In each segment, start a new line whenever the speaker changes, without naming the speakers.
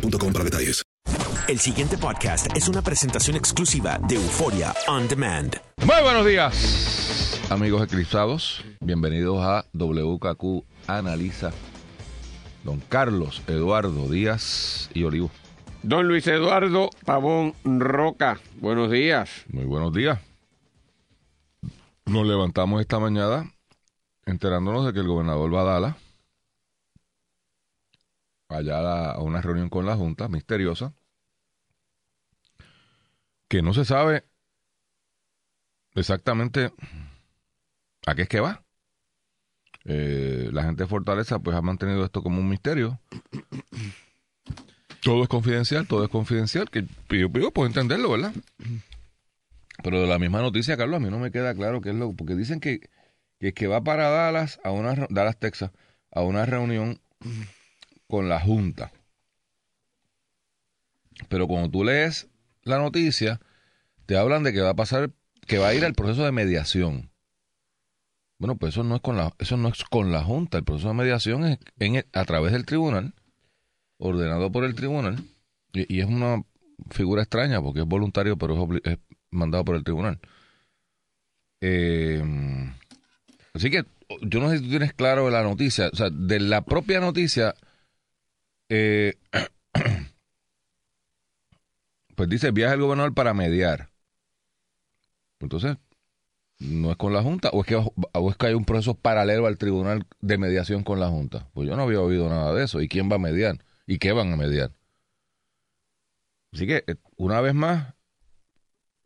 boostmobile.com para detalles.
El siguiente podcast es una presentación exclusiva de Euforia On Demand.
Muy buenos días, amigos eclipsados. Bienvenidos a WKQ Analiza. Don Carlos Eduardo Díaz y Olivo.
Don Luis Eduardo Pavón Roca, buenos días.
Muy buenos días. Nos levantamos esta mañana enterándonos de que el gobernador va a Dallas allá a, una reunión con la Junta, misteriosa, que no se sabe exactamente a qué es que va. Eh, la gente de Fortaleza pues ha mantenido esto como un misterio. Todo es confidencial, todo es confidencial, que yo, yo puedo entenderlo, ¿verdad? Pero de la misma noticia, Carlos, a mí no me queda claro qué es lo, porque dicen que, que, que va para Dallas, a una, Dallas, Texas, a una reunión con la Junta. Pero cuando tú lees la noticia, te hablan de que va a pasar, que va a ir al proceso de mediación. Bueno, pues eso no es con la, eso no es con la Junta. El proceso de mediación es en a través del tribunal, ordenado por el tribunal, y, es una figura extraña porque es voluntario, pero es, es mandado por el tribunal. Eh, así que yo no sé si tú tienes claro la noticia, o sea, de la propia noticia eh, pues dice, viaja el gobernador para mediar. Entonces, ¿no es con la Junta? ¿O es, que, ¿O es que hay un proceso paralelo al tribunal de mediación con la Junta? Pues yo no había oído nada de eso. ¿Y quién va a mediar? ¿Y qué van a mediar? Así que, eh, una vez más,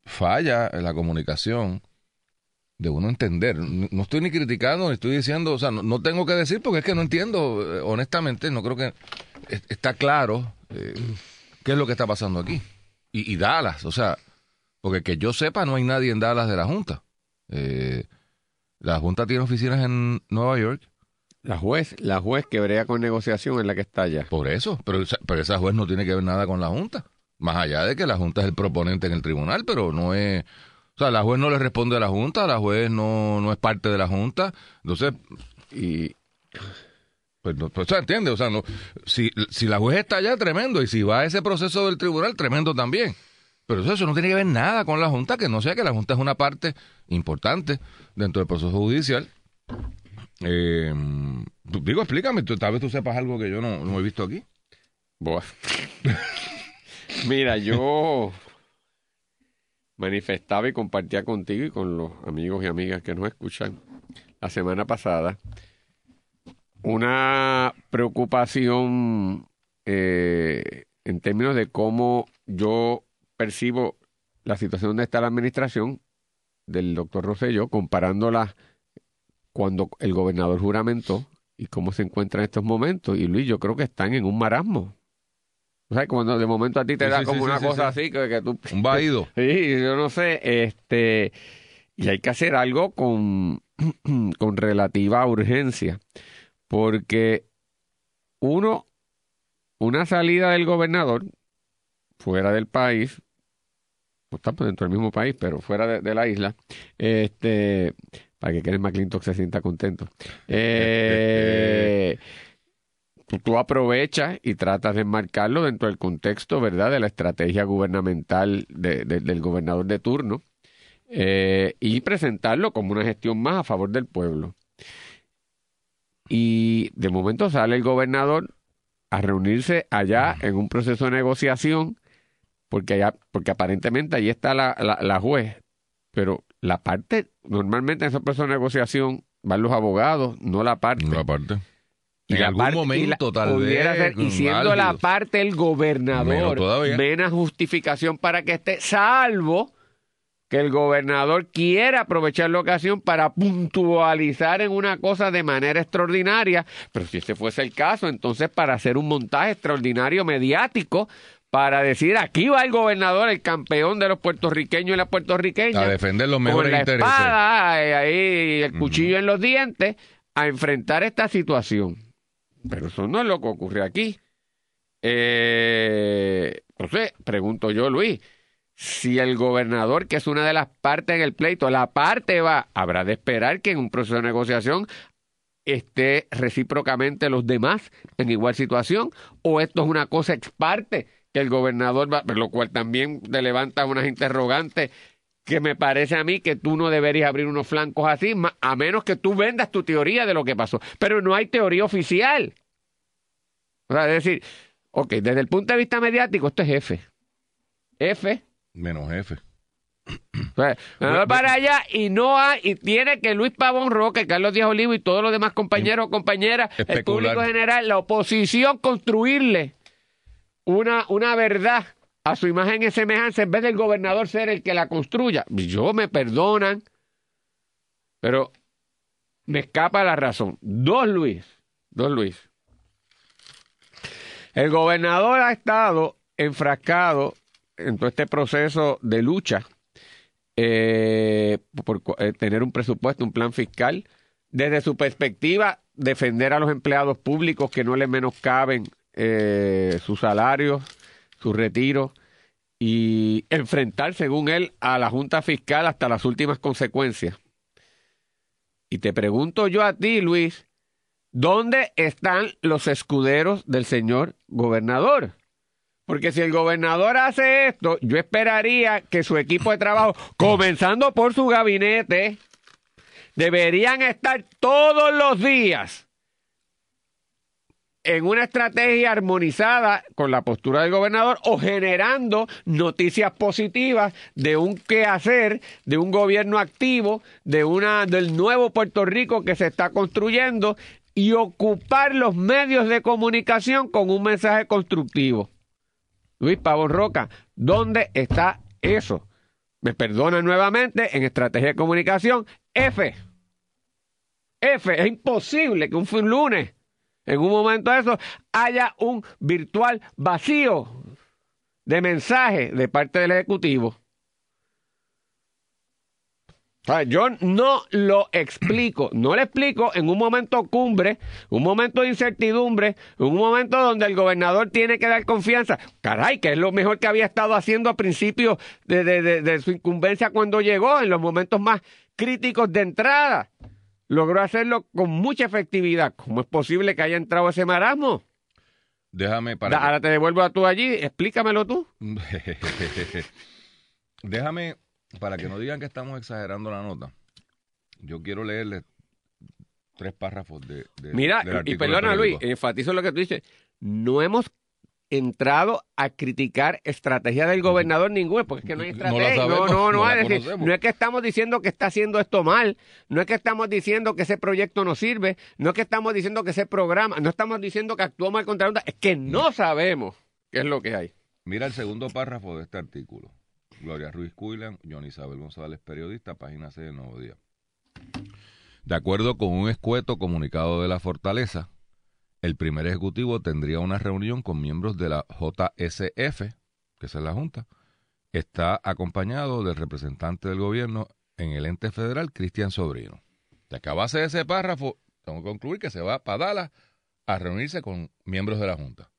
falla la comunicación de uno entender. No estoy ni criticando, ni estoy diciendo, o sea, no, no tengo que decir porque es que no entiendo, eh, honestamente, no creo que es- está claro eh, qué es lo que está pasando aquí. Y, y Dallas, o sea, porque que yo sepa, no hay nadie en Dallas de la Junta. Eh, la Junta tiene oficinas en Nueva York,
La juez, la juez que brega con negociación es la que está allá.
por eso, pero, pero esa juez no tiene que ver nada con la Junta. Más allá de que la Junta es el proponente en el tribunal, pero no es... O sea, la juez no le responde a la Junta, la juez no, no es parte de la Junta. Entonces,
Y
Pues, no, pues, entiende, o sea, no, si, si la juez está allá, tremendo, y si va a ese proceso del tribunal, tremendo también. Pero eso, eso no tiene que ver nada con la Junta, que no sea que la Junta es una parte importante dentro del proceso judicial. Eh, digo, explícame, tal vez tú sepas algo que yo no, no he visto aquí.
Buah. Mira, yo manifestaba y compartía contigo y con los amigos y amigas que nos escuchan la semana pasada una preocupación eh, en términos de cómo yo percibo la situación donde está la administración del doctor Rosselló, comparándola cuando el gobernador juramentó y cómo se encuentra en estos momentos. Y Luis, yo creo que están en un marasmo. O sea, cuando de momento a ti te
Sí,
da
sí,
como
sí,
una cosa
sí.
así, que, que tú...
Un vaído.
Sí, yo no sé, este... Y hay que hacer algo con, con relativa urgencia, porque uno, una salida del gobernador fuera del país, no estamos dentro del mismo país, pero fuera de, de la isla, este, para que Kenneth McClintock se sienta contento. Eh, tú, aprovechas y tratas de enmarcarlo dentro del contexto, ¿verdad?, de la estrategia gubernamental de- de- del gobernador de turno eh, y presentarlo como una gestión más a favor del pueblo. Y de momento sale el gobernador a reunirse allá en un proceso de negociación, porque allá, porque aparentemente ahí está la, la, la juez, pero la parte, normalmente en ese proceso de negociación van los abogados, no la parte.
Una parte.
Y
en
la
algún
parte- y la-
momento, tal vez.
ser- y siendo la parte el gobernador, menos justificación para que esté, salvo que el gobernador quiera aprovechar la ocasión para puntualizar en una cosa de manera extraordinaria, pero si ese fuese el caso, entonces para hacer un montaje extraordinario mediático, para decir aquí va el gobernador, el campeón de los puertorriqueños y las puertorriqueñas,
A defender los
con
mejores
la
intereses.
espada, eh, ahí el cuchillo en los dientes, a enfrentar esta situación. Pero eso no es lo que ocurre aquí. Eh, entonces, pregunto yo, Luis, si el gobernador, que es una de las partes en el pleito, la parte va, habrá de esperar que en un proceso de negociación esté recíprocamente los demás en igual situación, o esto es una cosa ex parte que el gobernador va, lo cual también te levanta unas interrogantes que me parece a mí que tú no deberías abrir unos flancos así, a menos que tú vendas tu teoría de lo que pasó. Pero no hay teoría oficial. O sea, es decir, ok, desde el punto de vista mediático, esto es F. F.
Menos jefe.
O sea, ganador para allá y no hay, y tiene que Luis Pavón Roque, Carlos Díaz Olivo y todos los demás compañeros o compañeras, el público general, la oposición, construirle una, una verdad a su imagen y semejanza en vez del gobernador ser el que la construya. Yo me perdonan, pero me escapa la razón. Dos Luis, dos Luis. El gobernador ha estado enfrascado en todo este proceso de lucha eh, por eh, tener un presupuesto, un plan fiscal, desde su perspectiva, defender a los empleados públicos que no les menoscaben eh, sus salarios, sus retiros y enfrentar, según él, a la Junta Fiscal hasta las últimas consecuencias. Y te pregunto yo a ti, Luis, ¿dónde están los escuderos del señor gobernador? Porque si el gobernador hace esto, yo esperaría que su equipo de trabajo, comenzando por su gabinete, deberían estar todos los días en una estrategia armonizada con la postura del gobernador o generando noticias positivas de un quehacer, de un gobierno activo, de una del nuevo Puerto Rico que se está construyendo y ocupar los medios de comunicación con un mensaje constructivo. Luis Pavón Roca, ¿dónde está eso? Me perdona nuevamente en estrategia de comunicación. F. F. Es imposible que un lunes, en un momento de eso, haya un virtual vacío de mensaje de parte del Ejecutivo. Yo no lo explico, no lo explico en un momento cumbre, un momento de incertidumbre, un momento donde el gobernador tiene que dar confianza. Caray, que es lo mejor que había estado haciendo a principios de, de- de- de su incumbencia cuando llegó, en los momentos más críticos de entrada. Logró hacerlo con mucha efectividad. ¿Cómo es posible que haya entrado ese marasmo?
Déjame para.
Da- Ahora te devuelvo a tú allí, explícamelo tú.
Déjame, para que no digan que estamos exagerando la nota, yo quiero leerle tres párrafos de, de-
Mira,
del
y perdona Luis, enfatizo lo que tú dices. No hemos entrado a criticar estrategia del gobernador ninguna, porque es que no hay estrategia. No,
sabemos,
no, no,
no
es decir,
conocemos.
no es que estamos diciendo que está haciendo esto mal, no es que estamos diciendo que ese proyecto no sirve, no es que estamos diciendo que ese programa, no estamos diciendo que actuó mal contra es que no sabemos qué es lo que hay.
Mira el segundo párrafo de este artículo. Gloria Ruiz Cuilan, John Isabel González, periodista, página C del Nuevo Día. De acuerdo con un escueto comunicado de la Fortaleza, el primer ejecutivo tendría una reunión con miembros de la JSF, que es la Junta. Está acompañado del representante del gobierno en el ente federal, Cristian Sobrino. De acabase de ese párrafo, tengo que concluir que se va para Dallas a reunirse con miembros de la Junta.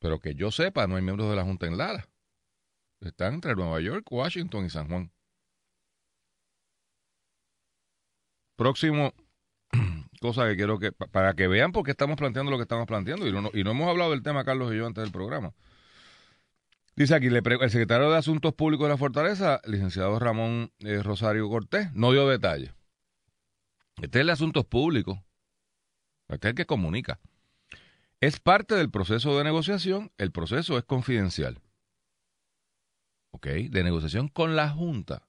Pero que yo sepa, no hay miembros de la Junta en Dallas. Están entre Nueva York, Washington y San Juan. Próximo, cosa que quiero que, pa- para que vean por qué estamos planteando lo que estamos planteando, y no, y no hemos hablado del tema, Carlos y yo, antes del programa. Dice aquí, el secretario de Asuntos Públicos de la Fortaleza, licenciado Ramón eh, Rosario Cortés, no dio detalles. Este es el de Asuntos Públicos. Este es el que comunica. Es parte del proceso de negociación, el proceso es confidencial. ¿Ok? De negociación con la Junta.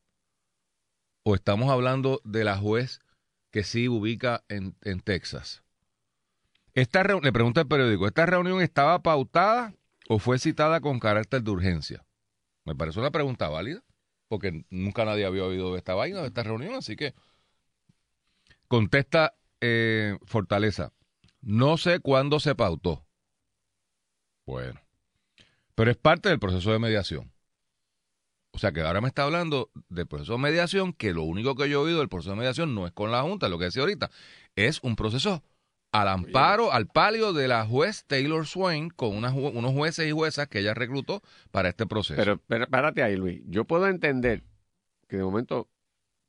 ¿O estamos hablando de la juez que sí ubica en, en Texas? Esta le pregunta el periódico, ¿esta reunión estaba pautada o fue citada con carácter de urgencia? Me parece una pregunta válida, porque nunca nadie había oído de esta vaina, de esta reunión, así que contesta eh, Fortaleza, no sé cuándo se pautó. Bueno, pero es parte del proceso de mediación. O sea que ahora me está hablando del proceso de mediación, que lo único que yo he oído del proceso de mediación no es con la Junta, lo que decía ahorita, es un proceso al amparo, al palio de la juez Taylor Swain, con una ju- unos jueces y juezas que ella reclutó para este proceso.
Pero, pero párate ahí, Luis. Yo puedo entender que de momento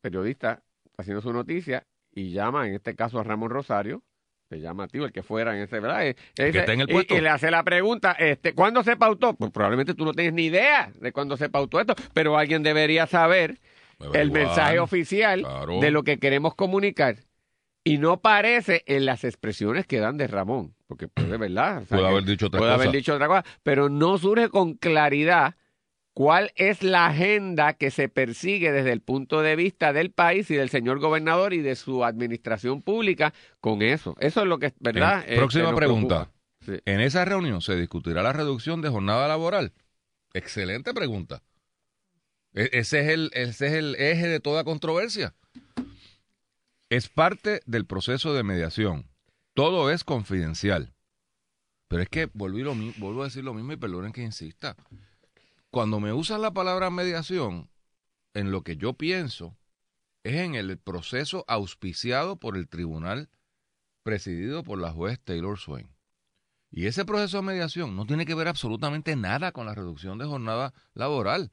periodista haciendo su noticia y llama, en este caso, a Ramón Rosario, te llama a ti, o el que fuera en ese, ¿verdad? Eh,
que
dice-
esté en el
y-
puesto.
Y, le hace la pregunta, este, ¿cuándo se pautó? Pues probablemente tú no tienes ni idea de cuándo se pautó esto, pero alguien debería saber el mensaje oficial
Claro.
de lo que queremos comunicar. Y no parece en las expresiones que dan de Ramón, porque puede, ¿verdad? O sea,
Puede
que
haber dicho otra
puede
cosa.
haber dicho otra cosa, pero no surge con claridad cuál es la agenda que se persigue desde el punto de vista del país y del señor gobernador y de su administración pública con eso. Eso es lo que, ¿verdad?
Eh, próxima
nos
pregunta.
Sí.
En esa reunión se discutirá la reducción de jornada laboral. Excelente pregunta. E- ese, es el, ese es el eje de toda controversia. Es parte del proceso de mediación. Todo es confidencial. Pero es que lo mi- vuelvo a decir lo mismo y perdonen que insista. Cuando me usan la palabra mediación, en lo que yo pienso es en el proceso auspiciado por el tribunal presidido por la juez Taylor Swain. Y ese proceso de mediación no tiene que ver absolutamente nada con la reducción de jornada laboral.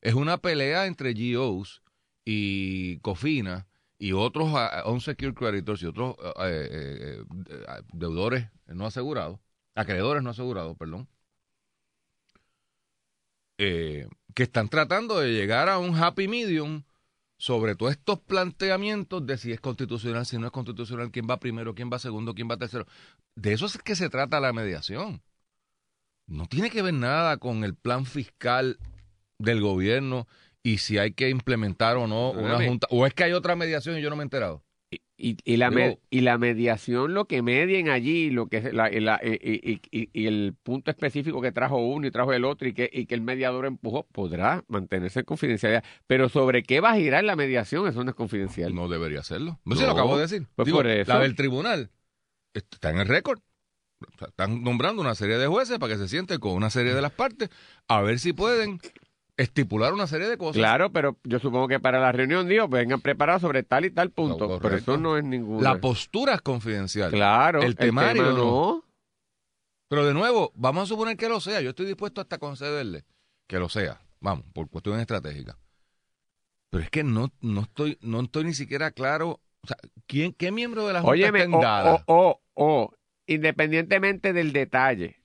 Es una pelea entre GOs y Cofina y otros ah, unsecured creditors y otros ah, eh, eh, eh, ah, deudores no asegurados, acreedores no asegurados, perdón, eh, que están tratando de llegar a un happy medium sobre todos estos planteamientos de si es constitucional, si no es constitucional, quién va primero, quién va segundo, quién va tercero. De eso es que se trata la mediación. No tiene que ver nada con el plan fiscal del gobierno y si hay que implementar o no una junta. O es que hay otra mediación y yo no me he enterado.
Y, y, la y la mediación, lo que medien allí, lo que es la- y, la- y- y- y- y el punto específico que trajo uno y trajo el otro y que, y que el mediador empujó, podrá mantenerse en confidencialidad. Pero sobre qué va a girar la mediación, eso no es confidencial.
No debería hacerlo. No,
No,
lo acabo de decir.
pues
Digo,
por eso.
La del tribunal está en el récord. Están nombrando una serie de jueces para que se sienten con una serie de las partes a ver si pueden estipular una serie de cosas.
Claro, pero yo supongo que para la reunión, digo, vengan preparados sobre tal y tal punto.
No,
pero eso no es ninguna.
La postura es confidencial.
Claro,
el temario
tema
no.
no.
Pero de nuevo, vamos a suponer que lo sea. Yo estoy dispuesto hasta concederle que lo sea. Vamos, por cuestiones estratégicas. Pero es que no, no estoy, no estoy ni siquiera claro. O sea, ¿quién, ¿qué miembro de la Junta
Óyeme,
está
o, o, o, o, independientemente del detalle,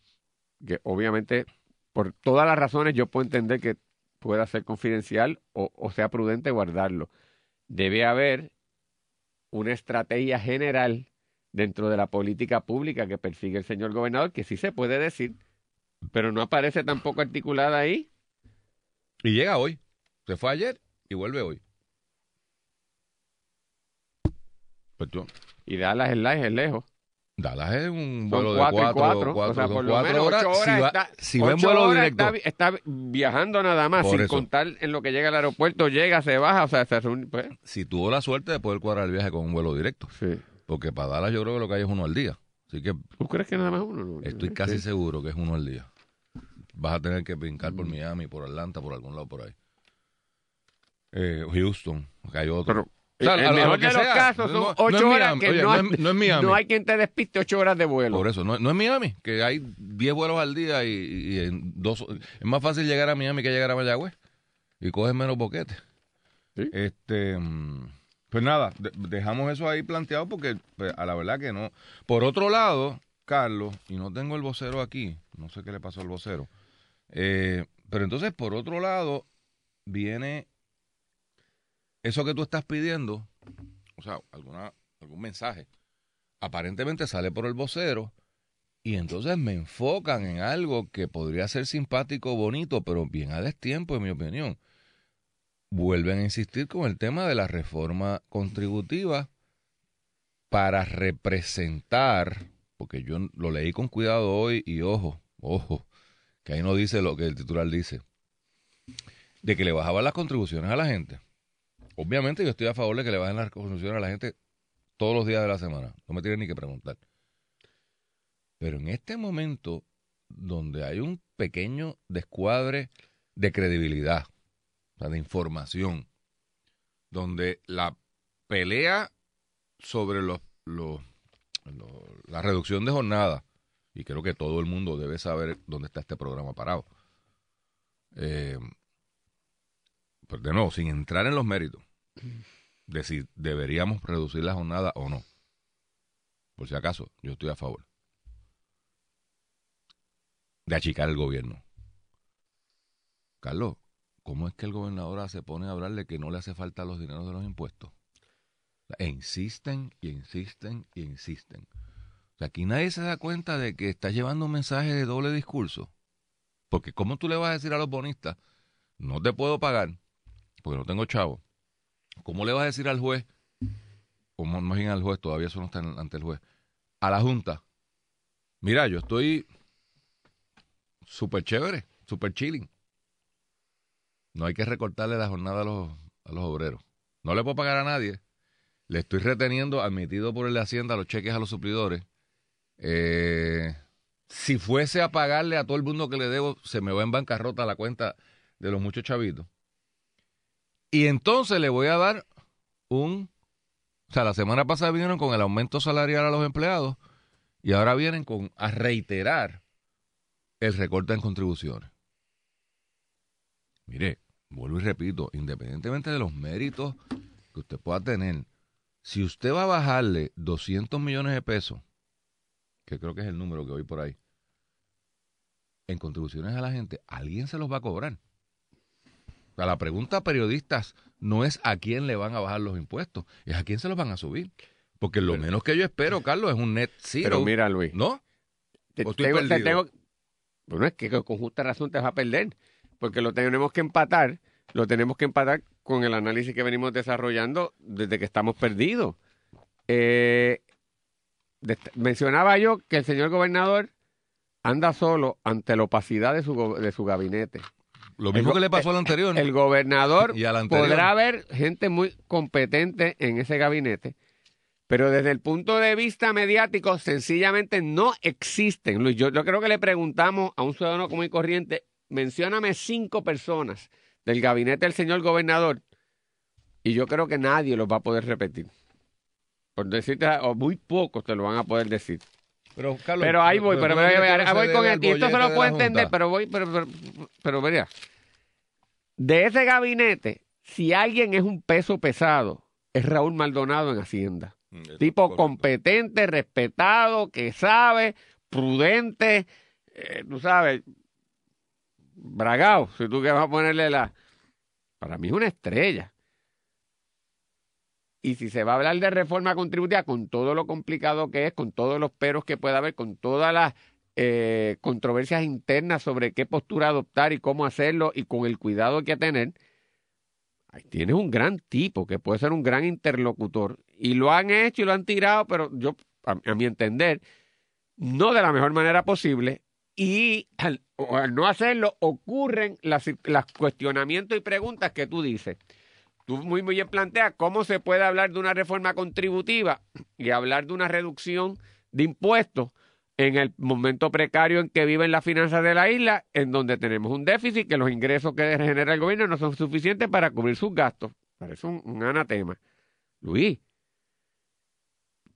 que obviamente por todas las razones yo puedo entender que pueda ser confidencial o, o sea prudente guardarlo. Debe haber una estrategia general dentro de la política pública que persigue el señor gobernador, que sí se puede decir, pero no aparece tampoco articulada ahí.
Y llega hoy. Se fue ayer y vuelve hoy. Pues
Y Dallas es, la- es lejos.
Dallas es un vuelo de
cuatro,
cuatro,
cuatro. o sea, por lo menos
horas.
ocho horas
si va,
está,
si
ocho
vuelo
horas
directo,
Está, está viajando nada más, sin
eso.
contar en lo que llega al aeropuerto, llega, se baja, o sea, se reúne, pues,
si tuvo la suerte de poder cuadrar el viaje con un vuelo directo.
sí.
Porque para Dallas yo creo que lo que hay es uno al día. Así que
¿Tú crees que nada más uno? No,
estoy
Sí.
casi seguro que es uno al día. Vas a tener que brincar por Miami, por Atlanta, por algún lado por ahí. Eh, Houston, que hay otro.
Pero,
O sea,
el mejor
que
de los
sea.
casos son
No-
ocho horas
Miami.
que
Oye,
no, hay-
no es Miami.
no hay quien te despiste ocho horas de vuelo.
Por eso, no, es Miami, que hay 10 vuelos al día y, y en dos es más fácil llegar a Miami que llegar a Mayagüez y coges menos boquetes.
Sí.
Este, mm, pues nada, de- dejamos eso ahí planteado porque pues, a la verdad que no. Por otro lado, Carlos, y no tengo el vocero aquí, no sé qué le pasó al vocero, eh, pero entonces por otro lado viene eso que tú estás pidiendo, o sea, algún mensaje, aparentemente sale por el vocero Y entonces me enfocan en algo que podría ser simpático, bonito, pero bien a destiempo, en mi opinión. Vuelven a insistir con el tema de la reforma contributiva para representar, porque yo lo leí con cuidado hoy y ojo, ojo, que ahí no dice lo que el titular dice, de que le bajaban las contribuciones a la gente. Obviamente yo estoy a favor de que le bajen las contribuciones a la gente todos los días de la semana, no me tienen ni que preguntar. Pero en este momento, donde hay un pequeño descuadre de credibilidad, o sea, de información, donde la pelea sobre los, los, la reducción de jornada, y creo que todo el mundo debe saber dónde está este programa parado. Eh, pues de nuevo, sin entrar en los méritos de si deberíamos reducir la jornada o no. Por si acaso, yo estoy a favor de achicar el gobierno. Carlos, ¿cómo es que el gobernador se pone a hablar de que no le hace falta los dineros de los impuestos? E insisten y insisten y insisten. Aquí nadie se da cuenta de que está llevando un mensaje de doble discurso. Porque ¿cómo tú le vas a decir a los bonistas, no te puedo pagar porque no tengo chavo? ¿Cómo le vas a decir al juez, como no al juez, todavía eso no está ante el juez, a la Junta, mira, yo estoy súper chévere, súper chilling. No hay que recortarle la jornada a los, a los obreros. No le puedo pagar a nadie, le estoy reteniendo, admitido por el Hacienda, los cheques a los suplidores. Eh, si fuese a pagarle a todo el mundo que le debo, se me va en bancarrota la cuenta de los muchos chavitos. Y entonces le voy a dar un... O sea, la semana pasada vinieron con el aumento salarial a los empleados y ahora vienen con a reiterar el recorte en contribuciones. Mire, vuelvo y repito, independientemente de los méritos que usted pueda tener, si usted va a bajarle 200 millones de pesos, que creo que es el número que voy por ahí, en contribuciones a la gente, alguien se los va a cobrar. O sea, la pregunta a periodistas no es a quién le van a bajar los impuestos, es a quién se los van a subir. Porque lo menos que yo espero, Carlos, es un net zero.
Pero mira, Luis.
¿No?
Te, tengo, bueno, es que con justa razón te vas a perder, porque lo tenemos que empatar, lo tenemos que empatar con el análisis que venimos desarrollando desde que estamos perdidos. Eh, mencionaba yo que el señor gobernador anda solo ante la opacidad de su, de su gabinete.
Lo mismo que le pasó al anterior.
El, gobernador podrá haber gente muy competente en ese gabinete, pero desde el punto de vista mediático sencillamente no existen. Luis, yo, yo creo que le preguntamos a un ciudadano común y corriente, mencióname cinco personas del gabinete del señor gobernador y yo creo que nadie los va a poder repetir. Por decirte, o muy pocos te lo van a poder decir. Pero, Carlos, pero ahí voy, pero, voy con el, y esto se lo puedo entender, pero voy, pero, pero, pero, mira, de ese gabinete, si alguien es un peso pesado, es Raúl Maldonado en Hacienda. Mm, tipo competente, respetado, que sabe, prudente, eh, tú sabes, bragado, si tú que vas a ponerle la... Para mí es una estrella. Y si se va a hablar de reforma contributiva, con todo lo complicado que es, con todos los peros que pueda haber, con todas las eh, controversias internas sobre qué postura adoptar y cómo hacerlo y con el cuidado que tener, ahí tienes un gran tipo que puede ser un gran interlocutor. Y lo han hecho y lo han tirado, pero yo, a, mi entender, no de la mejor manera posible. Y al, no hacerlo, ocurren los cuestionamientos y preguntas que tú dices. Tú muy, muy bien planteas cómo se puede hablar de una reforma contributiva y hablar de una reducción de impuestos en el momento precario en que viven las finanzas de la isla, en donde tenemos un déficit que los ingresos que genera el gobierno no son suficientes para cubrir sus gastos. Parece un, anatema. Luis,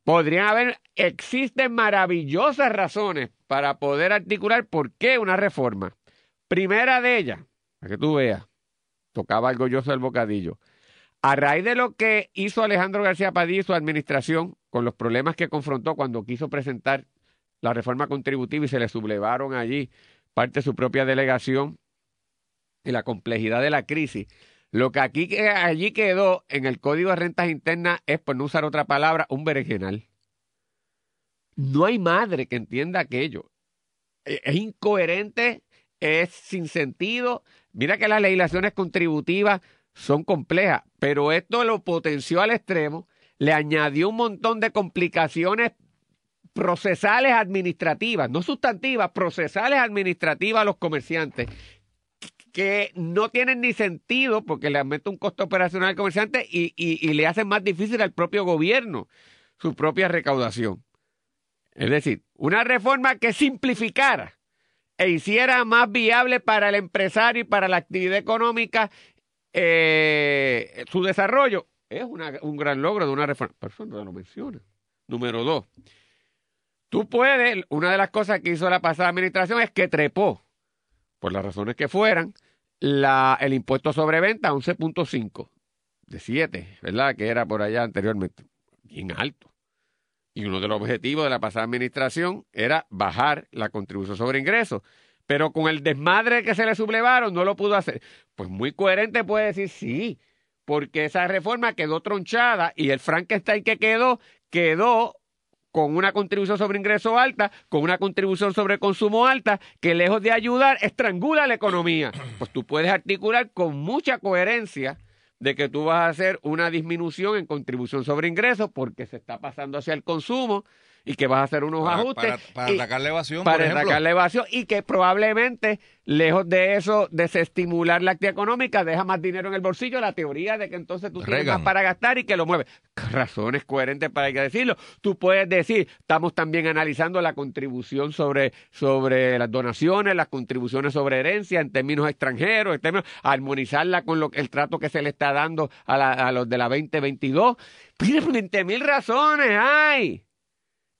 podrían haber, existen maravillosas razones para poder articular por qué una reforma. Primera de ellas, para que tú veas, tocaba algo yo el bocadillo. A raíz de lo que hizo Alejandro García Padilla y su administración con los problemas que confrontó cuando quiso presentar la reforma contributiva y se le sublevaron allí parte de su propia delegación y la complejidad de la crisis. Lo que aquí allí quedó en el Código de Rentas Internas es, por no usar otra palabra, un berenjenal. No hay madre que entienda aquello. E- Es incoherente, es sin sentido. Mira que las legislaciones contributivas son complejas, pero esto lo potenció al extremo, le añadió un montón de complicaciones procesales administrativas, no sustantivas, procesales administrativas a los comerciantes que no tienen ni sentido porque le aumenta un costo operacional al comerciante y, y- le hacen más difícil al propio gobierno su propia recaudación. Es decir, una reforma que simplificara e hiciera más viable para el empresario y para la actividad económica eh, su desarrollo es un gran logro de una reforma. Pero eso no lo menciona. Número dos, tú puedes, una de las cosas que hizo la pasada administración es que trepó, por las razones que fueran, la, el impuesto sobre venta a 11.5 de 7, ¿verdad? Que era por allá anteriormente. Bien alto. Y uno de los objetivos de la pasada administración era bajar la contribución sobre ingresos. Pero con el desmadre que se le sublevaron, no lo pudo hacer. Pues muy coherente puede decir sí, porque esa reforma quedó tronchada y el Frankenstein que quedó, quedó con una contribución sobre ingreso alta, con una contribución sobre consumo alta, que lejos de ayudar, estrangula la economía. Pues tú puedes articular con mucha coherencia de que tú vas a hacer una disminución en contribución sobre ingresos porque se está pasando hacia el consumo y que vas a hacer unos
Para,
ajustes.
para, para
y-
atacar la evasión,
para
por ejemplo.
atacar la evasión y que probablemente, lejos de eso, desestimular la actividad económica, deja más dinero en el bolsillo, la teoría de que entonces tú tienes
Reagan.
más para gastar y que lo mueves. Razones coherentes para que decirlo. Tú puedes decir, estamos también analizando la contribución sobre, sobre las donaciones, las contribuciones sobre herencia en términos extranjeros, en términos, armonizarla con lo, el trato que se le está dando a, la- a los de la 2022. Mire, 20 mil razones hay.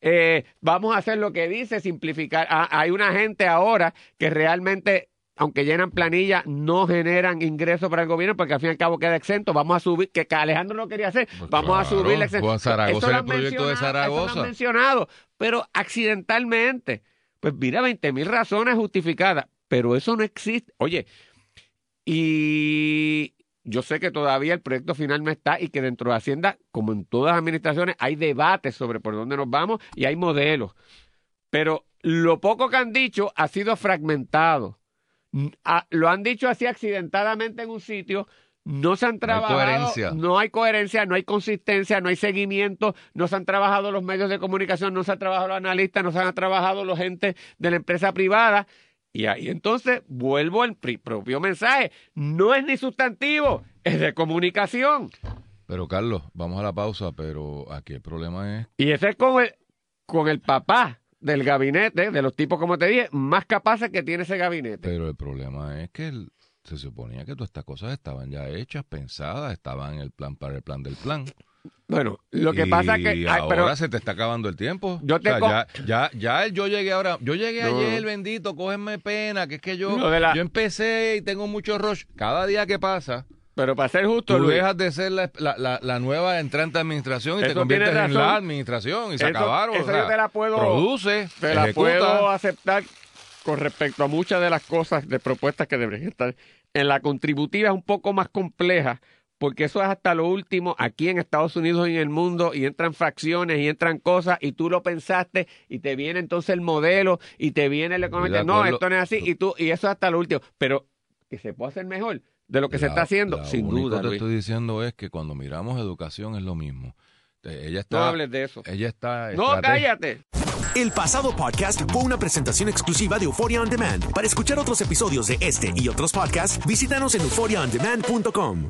Eh, vamos a hacer lo que dice, simplificar. Ah, hay una gente ahora que realmente, aunque llenan planilla, no generan ingresos para el gobierno porque al fin y al cabo queda exento. Vamos a subir, que Alejandro no quería hacer,
Pues
vamos a subir la exención.
Juan Zaragoza
Eso
el proyecto de
mencionado, eso lo han
Zaragoza.
mencionado, pero accidentalmente. Pues mira, 20 mil razones justificadas, pero eso no existe. Oye, y yo sé que todavía el proyecto final no está y que dentro de Hacienda, como en todas las administraciones, hay debates sobre por dónde nos vamos y hay modelos. Pero lo poco que han dicho ha sido fragmentado. Lo han dicho así accidentadamente en un sitio, no se han
hay
trabajado,
coherencia.
no hay coherencia, no hay consistencia, no hay seguimiento, no se han trabajado los medios de comunicación, no se han trabajado los analistas, no se han trabajado los gente de la empresa privada. Y ahí entonces vuelvo al propio mensaje. No es ni sustantivo, es de comunicación.
Pero Carlos, vamos a la pausa, pero aquí el problema es
Y ese es con el, con el papá del gabinete, de los tipos, como te dije, más capaces que tiene ese gabinete.
Pero el problema es que el- se suponía que todas estas cosas estaban ya hechas, pensadas, estaban en el plan para el plan del plan.
Bueno, lo que
Y
pasa es que... ay,
ahora
pero,
se te está acabando el tiempo.
Yo te
O sea, ya, ya, ya yo llegué ahora, yo llegué
No.
ayer, bendito, cógenme pena, que es que yo,
la-
yo empecé y tengo mucho rush. Cada día que pasa,
pero para ser justo,
tú
Luis,
dejas de ser la, la, nueva entrante de administración y te conviertes en la administración y se
Eso-
acabaron.
eso
o sea,
yo te la puedo-
Produce,
te la
ejecuta.
puedo aceptar con respecto a muchas de las cosas de propuestas que deberían estar. En la contributiva es un poco más compleja, porque eso es hasta lo último aquí en Estados Unidos y en el mundo, y entran fracciones y entran cosas, y tú lo pensaste, y te viene entonces el modelo, y te viene el economista.
de
No, esto no es así, y tú, y eso es hasta lo último. Pero que se puede hacer mejor de lo que se está haciendo,
lo
sin
único
duda.
que te
Luis.
estoy diciendo es que cuando miramos educación es lo mismo. Ella
No
está,
hables de eso.
ella está
No,
estrate-
cállate.
El pasado podcast fue una presentación exclusiva de Euphoria On Demand. Para escuchar otros episodios de este y otros podcasts, visítanos en euphoriaondemand.com.